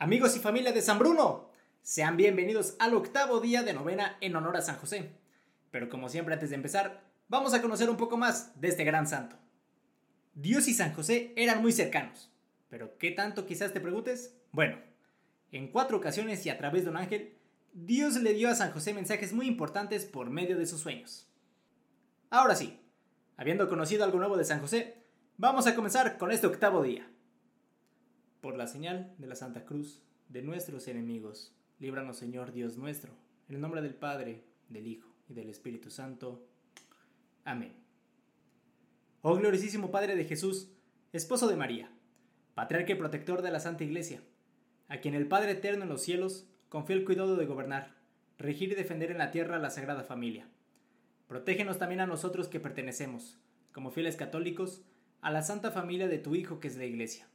Amigos y familia de San Bruno, sean bienvenidos al octavo día de novena en honor a San José. Pero como siempre antes de empezar, vamos a conocer un poco más de este gran santo. Dios y San José eran muy cercanos. ¿Pero qué tanto quizás te preguntes? Bueno, en cuatro ocasiones y a través de un ángel, Dios le dio a San José mensajes muy importantes por medio de sus sueños. Ahora sí, habiendo conocido algo nuevo de San José, vamos a comenzar con este octavo día por la señal de la Santa Cruz de nuestros enemigos. Líbranos, Señor Dios nuestro, en el nombre del Padre, del Hijo y del Espíritu Santo. Amén. Oh gloriosísimo Padre de Jesús, esposo de María, patriarca y protector de la Santa Iglesia, a quien el Padre Eterno en los cielos confió el cuidado de gobernar, regir y defender en la tierra la Sagrada Familia. Protégenos también a nosotros que pertenecemos, como fieles católicos, a la Santa Familia de tu Hijo que es la Iglesia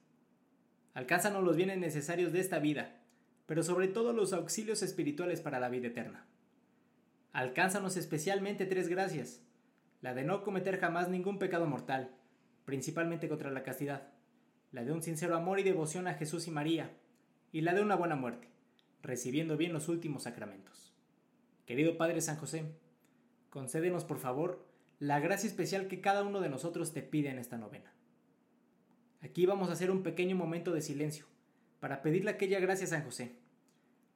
Alcánzanos los bienes necesarios de esta vida, pero sobre todo los auxilios espirituales para la vida eterna. Alcánzanos especialmente tres gracias, la de no cometer jamás ningún pecado mortal, principalmente contra la castidad, la de un sincero amor y devoción a Jesús y María, y la de una buena muerte, recibiendo bien los últimos sacramentos. Querido Padre San José, concédenos por favor la gracia especial que cada uno de nosotros te pide en esta novena. Aquí vamos a hacer un pequeño momento de silencio para pedirle aquella gracia a San José.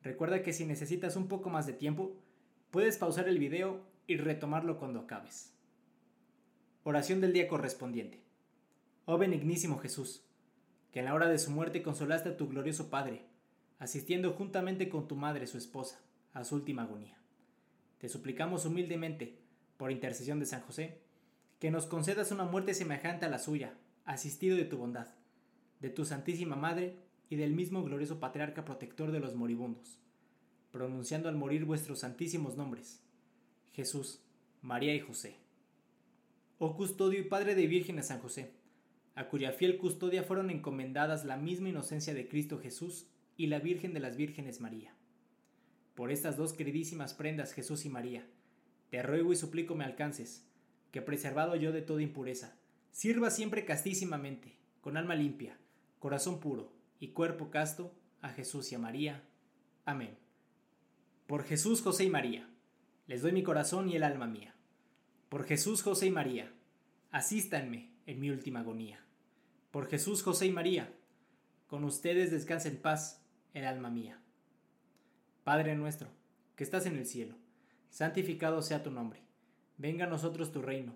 Recuerda que si necesitas un poco más de tiempo, puedes pausar el video y retomarlo cuando acabes. Oración del día correspondiente. Oh benignísimo Jesús, que en la hora de su muerte consolaste a tu glorioso Padre, asistiendo juntamente con tu madre, su esposa, a su última agonía. Te suplicamos humildemente, por intercesión de San José, que nos concedas una muerte semejante a la suya, asistido de tu bondad, de tu Santísima Madre y del mismo glorioso Patriarca protector de los moribundos, pronunciando al morir vuestros santísimos nombres, Jesús, María y José. Oh custodio y Padre de Vírgenes San José, a cuya fiel custodia fueron encomendadas la misma inocencia de Cristo Jesús y la Virgen de las Vírgenes María. Por estas dos queridísimas prendas Jesús y María, te ruego y suplico me alcances, que preservado yo de toda impureza, Sirva siempre castísimamente, con alma limpia, corazón puro y cuerpo casto, a Jesús y a María. Amén. Por Jesús, José y María, les doy mi corazón y el alma mía. Por Jesús, José y María, asístanme en mi última agonía. Por Jesús, José y María, con ustedes descansa en paz el alma mía. Padre nuestro, que estás en el cielo, santificado sea tu nombre. Venga a nosotros tu reino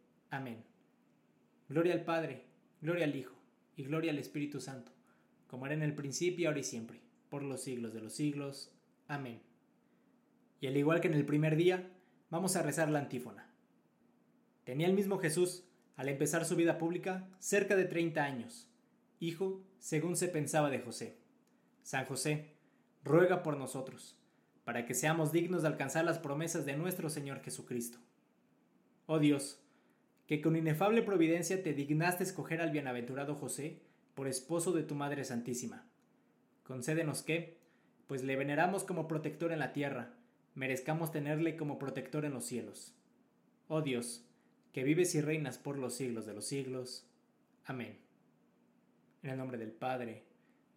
Amén. Gloria al Padre, gloria al Hijo, y gloria al Espíritu Santo, como era en el principio, ahora y siempre, por los siglos de los siglos. Amén. Y al igual que en el primer día, vamos a rezar la antífona. Tenía el mismo Jesús, al empezar su vida pública, cerca de 30 años, hijo, según se pensaba de José. San José, ruega por nosotros, para que seamos dignos de alcanzar las promesas de nuestro Señor Jesucristo. Oh Dios, que con inefable providencia te dignaste escoger al bienaventurado José por esposo de tu Madre Santísima. Concédenos que, pues le veneramos como protector en la tierra, merezcamos tenerle como protector en los cielos. Oh Dios, que vives y reinas por los siglos de los siglos. Amén. En el nombre del Padre,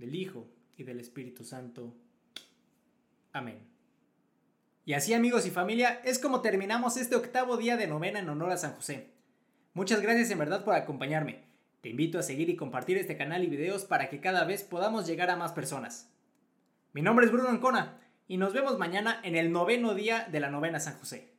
del Hijo y del Espíritu Santo. Amén. Y así amigos y familia, es como terminamos este octavo día de novena en honor a San José. Muchas gracias en verdad por acompañarme. Te invito a seguir y compartir este canal y videos para que cada vez podamos llegar a más personas. Mi nombre es Bruno Ancona y nos vemos mañana en el noveno día de la novena San José.